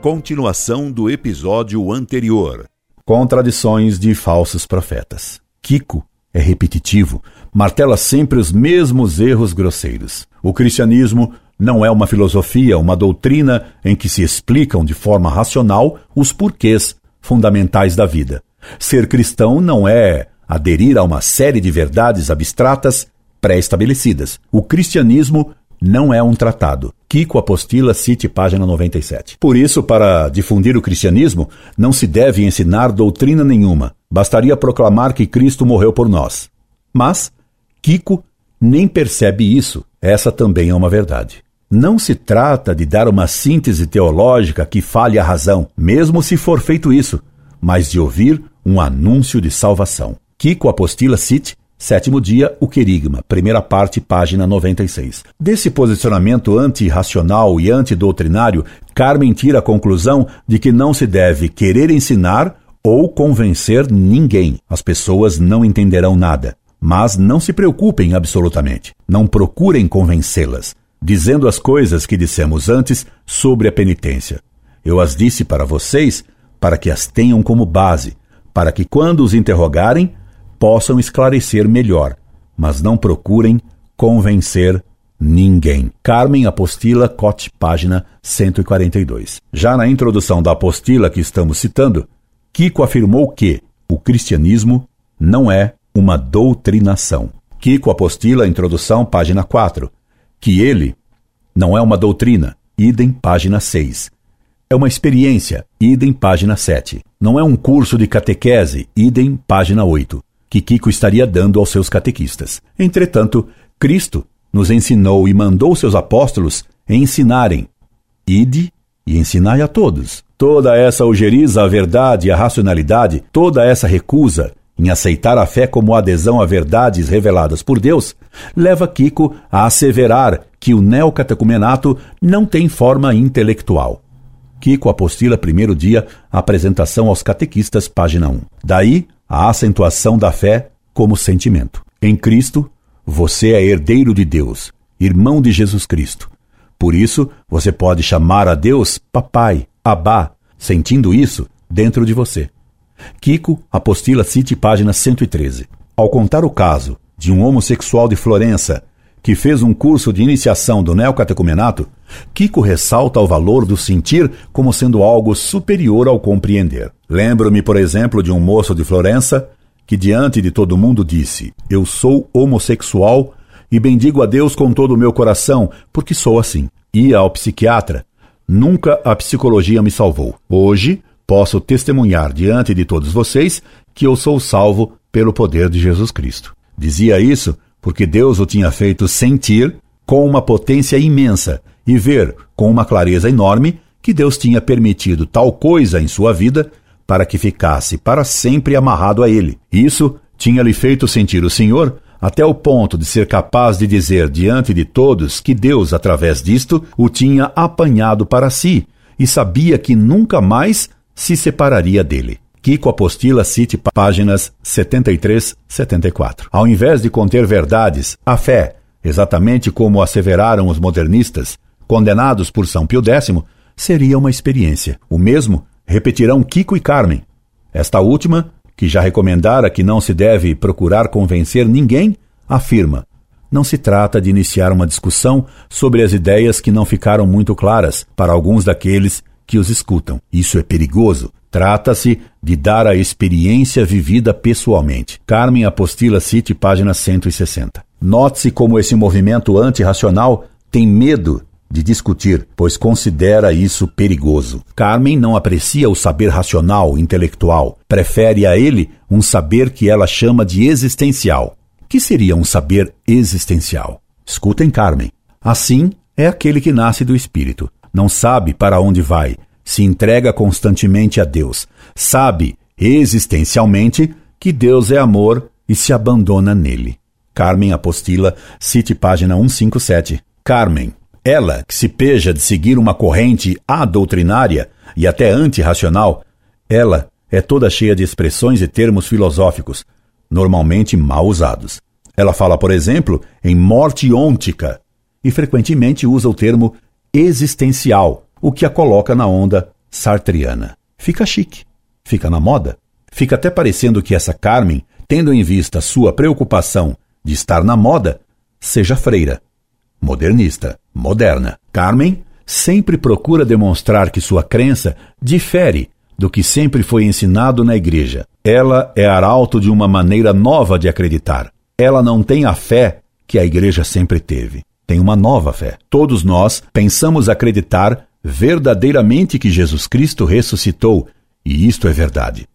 Continuação do episódio anterior. Contradições de falsos profetas. Kiko é repetitivo, martela sempre os mesmos erros grosseiros. O cristianismo não é uma filosofia, uma doutrina em que se explicam de forma racional os porquês fundamentais da vida. Ser cristão não é aderir a uma série de verdades abstratas pré-estabelecidas. O cristianismo não é um tratado. Kiko Apostila, cite página 97. Por isso, para difundir o cristianismo, não se deve ensinar doutrina nenhuma. Bastaria proclamar que Cristo morreu por nós. Mas Kiko nem percebe isso. Essa também é uma verdade. Não se trata de dar uma síntese teológica que fale a razão, mesmo se for feito isso, mas de ouvir um anúncio de salvação. Kiko Apostila cite Sétimo dia, o querigma, primeira parte, página 96. Desse posicionamento antirracional e antidoutrinário, Carmen tira a conclusão de que não se deve querer ensinar ou convencer ninguém. As pessoas não entenderão nada. Mas não se preocupem absolutamente. Não procurem convencê-las, dizendo as coisas que dissemos antes sobre a penitência. Eu as disse para vocês para que as tenham como base, para que quando os interrogarem, possam esclarecer melhor, mas não procurem convencer ninguém. Carmen Apostila, Cote, página 142. Já na introdução da apostila que estamos citando, Kiko afirmou que o cristianismo não é uma doutrinação. Kiko Apostila, introdução, página 4. Que ele não é uma doutrina, idem, página 6. É uma experiência, idem, página 7. Não é um curso de catequese, idem, página 8 que Kiko estaria dando aos seus catequistas. Entretanto, Cristo nos ensinou e mandou seus apóstolos ensinarem. Ide e ensinai a todos. Toda essa ojeriza à verdade e à racionalidade, toda essa recusa em aceitar a fé como adesão a verdades reveladas por Deus, leva Kiko a asseverar que o neocatecumenato não tem forma intelectual. Kiko apostila primeiro dia, apresentação aos catequistas, página 1. Daí, a acentuação da fé como sentimento. Em Cristo, você é herdeiro de Deus, irmão de Jesus Cristo. Por isso, você pode chamar a Deus Papai, Abá, sentindo isso dentro de você. Kiko, Apostila City, página 113. Ao contar o caso de um homossexual de Florença que fez um curso de iniciação do neocatecumenato, Kiko ressalta o valor do sentir como sendo algo superior ao compreender. Lembro-me, por exemplo, de um moço de Florença que, diante de todo mundo, disse: Eu sou homossexual e bendigo a Deus com todo o meu coração, porque sou assim. Ia ao psiquiatra. Nunca a psicologia me salvou. Hoje, posso testemunhar diante de todos vocês que eu sou salvo pelo poder de Jesus Cristo. Dizia isso porque Deus o tinha feito sentir com uma potência imensa e ver com uma clareza enorme que Deus tinha permitido tal coisa em sua vida para que ficasse para sempre amarrado a ele. Isso tinha lhe feito sentir o Senhor até o ponto de ser capaz de dizer diante de todos que Deus, através disto, o tinha apanhado para si e sabia que nunca mais se separaria dele. Kiko Apostila cite páginas 73, 74. Ao invés de conter verdades, a fé, exatamente como asseveraram os modernistas, condenados por São Pio X, seria uma experiência. O mesmo repetirão Kiko e Carmen. Esta última, que já recomendara que não se deve procurar convencer ninguém, afirma: não se trata de iniciar uma discussão sobre as ideias que não ficaram muito claras para alguns daqueles que os escutam. Isso é perigoso. Trata-se de dar a experiência vivida pessoalmente. Carmen Apostila City, página 160. Note-se como esse movimento antirracional tem medo de discutir, pois considera isso perigoso. Carmen não aprecia o saber racional, intelectual, prefere a ele um saber que ela chama de existencial. Que seria um saber existencial? Escutem Carmen. Assim é aquele que nasce do espírito. Não sabe para onde vai, se entrega constantemente a Deus, sabe existencialmente que Deus é amor e se abandona nele. Carmen Apostila, cite página 157. Carmen, ela, que se peja de seguir uma corrente adoutrinária e até antirracional, ela é toda cheia de expressões e termos filosóficos, normalmente mal usados. Ela fala, por exemplo, em morte ôntica e frequentemente usa o termo existencial, o que a coloca na onda sartriana. Fica chique, fica na moda. Fica até parecendo que essa Carmen, tendo em vista sua preocupação de estar na moda, seja freira. Modernista, moderna. Carmen sempre procura demonstrar que sua crença difere do que sempre foi ensinado na igreja. Ela é arauto de uma maneira nova de acreditar. Ela não tem a fé que a igreja sempre teve. Tem uma nova fé. Todos nós pensamos acreditar verdadeiramente que Jesus Cristo ressuscitou, e isto é verdade.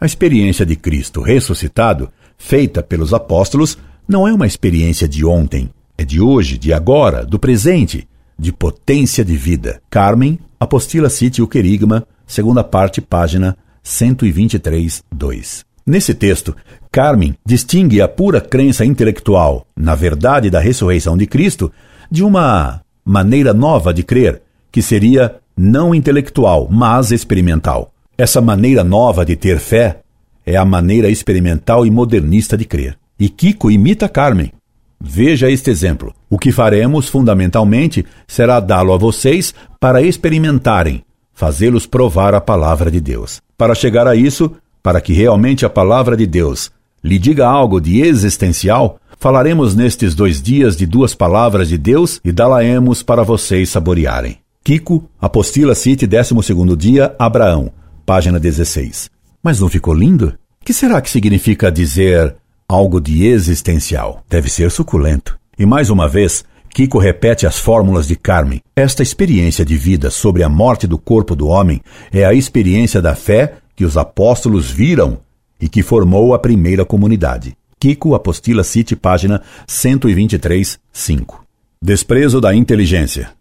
A experiência de Cristo ressuscitado, feita pelos apóstolos, não é uma experiência de ontem, é de hoje, de agora, do presente, de potência de vida. Carmen, Apostila Cite o Querigma, segunda parte, página 123, 2. Nesse texto, Carmen distingue a pura crença intelectual na verdade da ressurreição de Cristo de uma maneira nova de crer, que seria não intelectual, mas experimental. Essa maneira nova de ter fé é a maneira experimental e modernista de crer. E Kiko imita Carmen. Veja este exemplo. O que faremos, fundamentalmente, será dá-lo a vocês para experimentarem, fazê-los provar a palavra de Deus. Para chegar a isso, para que realmente a palavra de Deus lhe diga algo de existencial, falaremos nestes dois dias de duas palavras de Deus e dá-la-emos para vocês saborearem. Kiko, Apostila Cite, 12 dia, Abraão, página 16. Mas não ficou lindo? Que será que significa dizer algo de existencial. Deve ser suculento. E mais uma vez, Kiko repete as fórmulas de Carmen. Esta experiência de vida sobre a morte do corpo do homem é a experiência da fé que os apóstolos viram e que formou a primeira comunidade. Kiko Apostila Cite, página 123, 5. Desprezo da inteligência.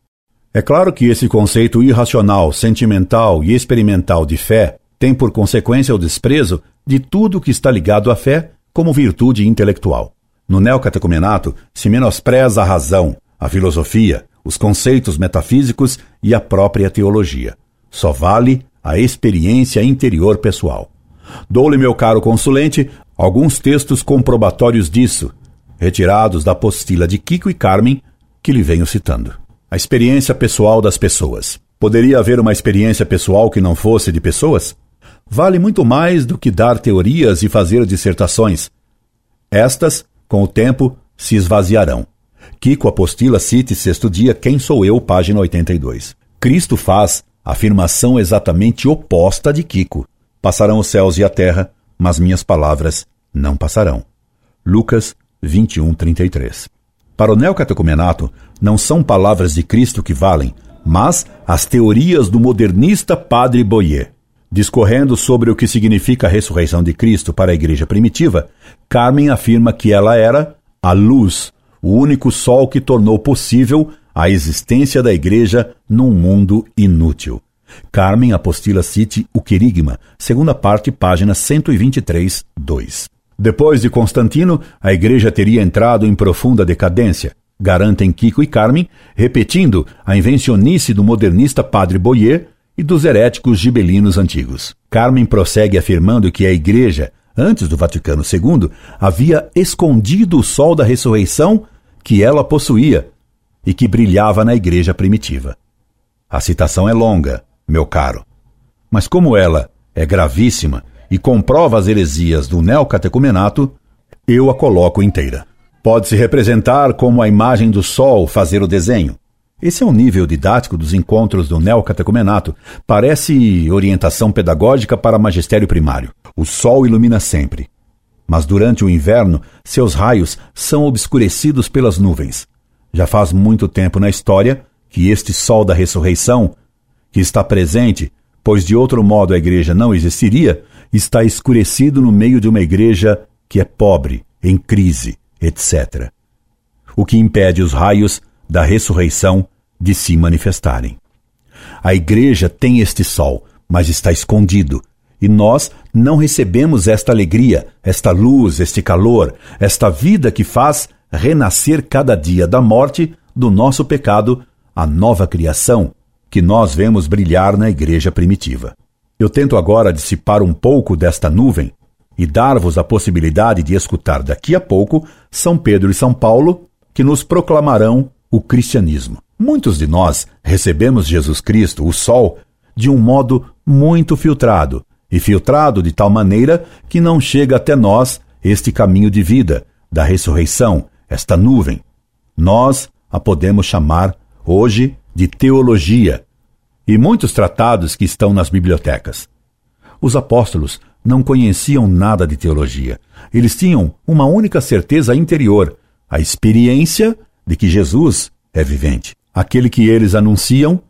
É claro que esse conceito irracional, sentimental e experimental de fé tem por consequência o desprezo de tudo que está ligado à fé como virtude intelectual. No neocatecumenato se menospreza a razão, a filosofia, os conceitos metafísicos e a própria teologia. Só vale a experiência interior pessoal. Dou-lhe, meu caro consulente, alguns textos comprobatórios disso, retirados da apostila de Kiko e Carmen, que lhe venho citando. A experiência pessoal das pessoas. Poderia haver uma experiência pessoal que não fosse de pessoas? vale muito mais do que dar teorias e fazer dissertações. Estas, com o tempo, se esvaziarão. Kiko Apostila cite sexto dia Quem Sou Eu, página 82. Cristo faz afirmação exatamente oposta de Kiko. Passarão os céus e a terra, mas minhas palavras não passarão. Lucas 21, 33. Para o neocatecumenato, não são palavras de Cristo que valem, mas as teorias do modernista Padre Boyer. Discorrendo sobre o que significa a ressurreição de Cristo para a igreja primitiva, Carmen afirma que ela era a luz, o único sol que tornou possível a existência da igreja num mundo inútil. Carmen Apostila cite o Querigma, segunda parte, página 123, 2. Depois de Constantino, a igreja teria entrado em profunda decadência, garantem Kiko e Carmen, repetindo a invencionice do modernista Padre Boyer e dos heréticos gibelinos antigos. Carmen prossegue afirmando que a Igreja, antes do Vaticano II, havia escondido o sol da ressurreição que ela possuía e que brilhava na Igreja primitiva. A citação é longa, meu caro, mas como ela é gravíssima e comprova as heresias do neocatecumenato, eu a coloco inteira. Pode-se representar como a imagem do sol fazer o desenho, esse é o nível didático dos encontros do neocatecumenato. Parece orientação pedagógica para magistério primário. O sol ilumina sempre. Mas durante o inverno, seus raios são obscurecidos pelas nuvens. Já faz muito tempo na história que este sol da ressurreição, que está presente, pois de outro modo a igreja não existiria, está escurecido no meio de uma igreja que é pobre, em crise, etc. O que impede os raios da ressurreição de se manifestarem. A igreja tem este sol, mas está escondido, e nós não recebemos esta alegria, esta luz, este calor, esta vida que faz renascer cada dia da morte do nosso pecado a nova criação que nós vemos brilhar na igreja primitiva. Eu tento agora dissipar um pouco desta nuvem e dar-vos a possibilidade de escutar daqui a pouco São Pedro e São Paulo, que nos proclamarão o cristianismo. Muitos de nós recebemos Jesus Cristo, o Sol, de um modo muito filtrado, e filtrado de tal maneira que não chega até nós este caminho de vida, da ressurreição, esta nuvem. Nós a podemos chamar hoje de teologia, e muitos tratados que estão nas bibliotecas. Os apóstolos não conheciam nada de teologia. Eles tinham uma única certeza interior, a experiência de que Jesus é vivente. Aquele que eles anunciam,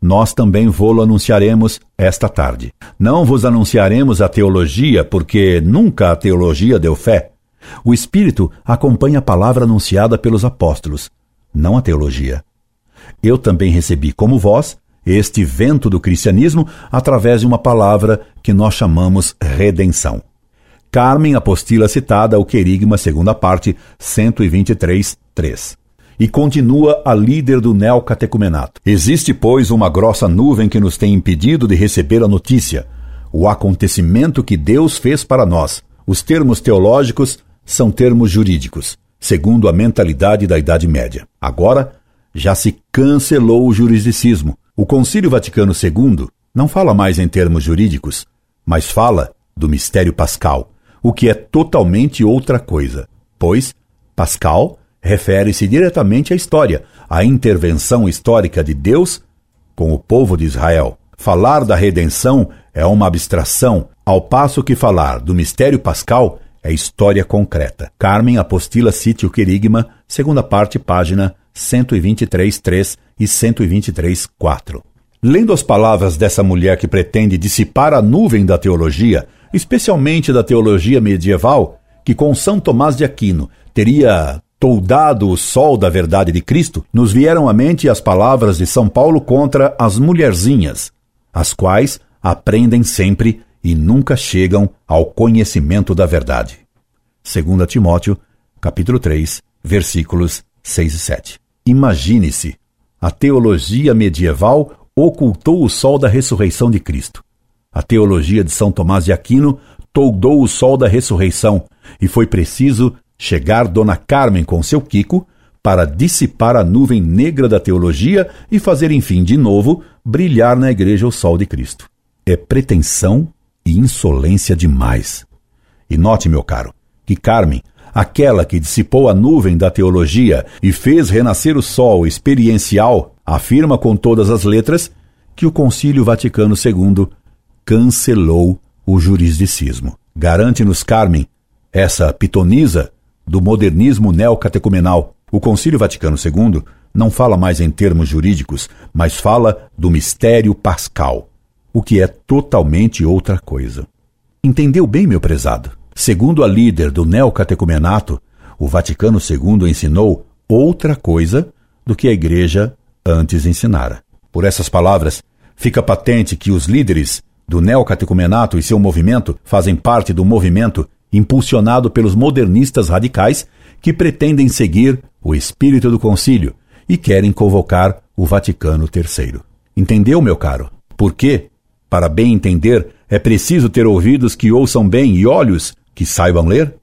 nós também vô-lo anunciaremos esta tarde. Não vos anunciaremos a teologia, porque nunca a teologia deu fé. O Espírito acompanha a palavra anunciada pelos apóstolos, não a teologia. Eu também recebi, como vós, este vento do cristianismo através de uma palavra que nós chamamos redenção. Carmen apostila citada o querigma, segunda parte, 123, 3. E continua a líder do neocatecumenato. Existe, pois, uma grossa nuvem que nos tem impedido de receber a notícia, o acontecimento que Deus fez para nós. Os termos teológicos são termos jurídicos, segundo a mentalidade da Idade Média. Agora, já se cancelou o juridicismo. O Concílio Vaticano II não fala mais em termos jurídicos, mas fala do mistério pascal, o que é totalmente outra coisa, pois Pascal refere-se diretamente à história, à intervenção histórica de Deus com o povo de Israel. Falar da redenção é uma abstração, ao passo que falar do mistério pascal é história concreta. Carmen Apostila cite o querigma, segunda parte, página 123.3 e 123.4. Lendo as palavras dessa mulher que pretende dissipar a nuvem da teologia, especialmente da teologia medieval, que com São Tomás de Aquino teria toldado o sol da verdade de Cristo, nos vieram à mente as palavras de São Paulo contra as mulherzinhas, as quais aprendem sempre e nunca chegam ao conhecimento da verdade. 2 Timóteo, capítulo 3, versículos 6 e 7. Imagine-se, a teologia medieval ocultou o sol da ressurreição de Cristo. A teologia de São Tomás de Aquino toldou o sol da ressurreição e foi preciso chegar Dona Carmen com seu Kiko para dissipar a nuvem negra da teologia e fazer, enfim, de novo, brilhar na igreja o sol de Cristo. É pretensão e insolência demais. E note, meu caro, que Carmen aquela que dissipou a nuvem da teologia e fez renascer o sol experiencial, afirma com todas as letras que o Concílio Vaticano II cancelou o jurisdicismo. Garante-nos, Carmen, essa pitonisa do modernismo neocatecumenal. O Concílio Vaticano II não fala mais em termos jurídicos, mas fala do mistério pascal, o que é totalmente outra coisa. Entendeu bem, meu prezado? Segundo a líder do neocatecumenato, o Vaticano II ensinou outra coisa do que a Igreja antes ensinara. Por essas palavras, fica patente que os líderes do neocatecumenato e seu movimento fazem parte do movimento impulsionado pelos modernistas radicais que pretendem seguir o espírito do concílio e querem convocar o Vaticano III. Entendeu, meu caro? Por quê? Para bem entender, é preciso ter ouvidos que ouçam bem e olhos que saibam ler?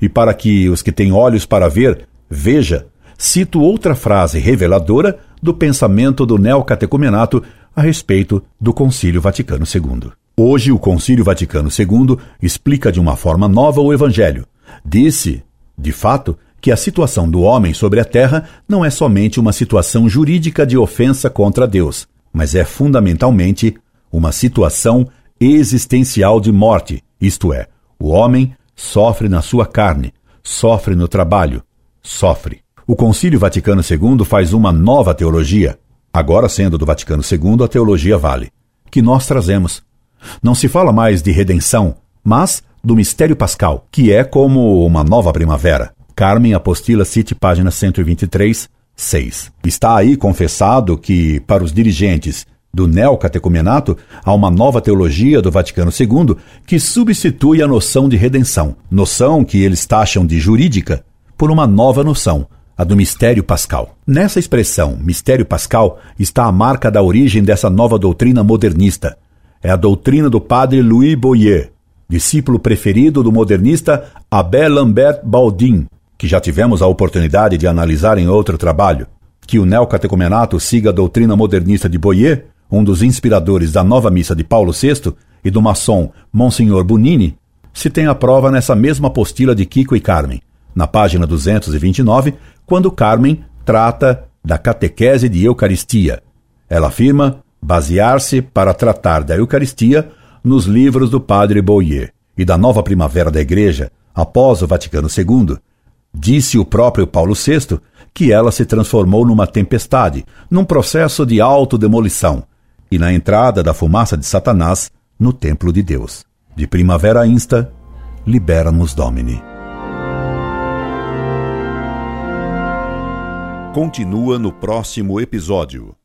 E para que os que têm olhos para ver, veja, cito outra frase reveladora do pensamento do neocatecumenato a respeito do Concílio Vaticano II. Hoje, o Concílio Vaticano II explica de uma forma nova o Evangelho. Disse, de fato, que a situação do homem sobre a terra não é somente uma situação jurídica de ofensa contra Deus, mas é fundamentalmente uma situação existencial de morte, isto é, o homem sofre na sua carne, sofre no trabalho, sofre. O Concílio Vaticano II faz uma nova teologia, agora sendo do Vaticano II a teologia vale, que nós trazemos. Não se fala mais de redenção, mas do mistério pascal, que é como uma nova primavera. Carmen Apostila Cite, página 123, 6. Está aí confessado que, para os dirigentes do neocatecumenato há uma nova teologia do Vaticano II que substitui a noção de redenção, noção que eles taxam de jurídica, por uma nova noção, a do mistério pascal. Nessa expressão, mistério pascal, está a marca da origem dessa nova doutrina modernista. É a doutrina do padre Louis Boyer, discípulo preferido do modernista Abel Lambert Baldin, que já tivemos a oportunidade de analisar em outro trabalho. Que o neocatecumenato siga a doutrina modernista de Boyer um dos inspiradores da nova missa de Paulo VI e do maçom Monsenhor Bunini, se tem a prova nessa mesma apostila de Kiko e Carmen, na página 229, quando Carmen trata da catequese de Eucaristia. Ela afirma basear-se para tratar da Eucaristia nos livros do padre Boyer e da nova primavera da Igreja, após o Vaticano II. Disse o próprio Paulo VI que ela se transformou numa tempestade, num processo de autodemolição, e na entrada da fumaça de Satanás no templo de Deus. De primavera insta, libera-nos Domini. Continua no próximo episódio.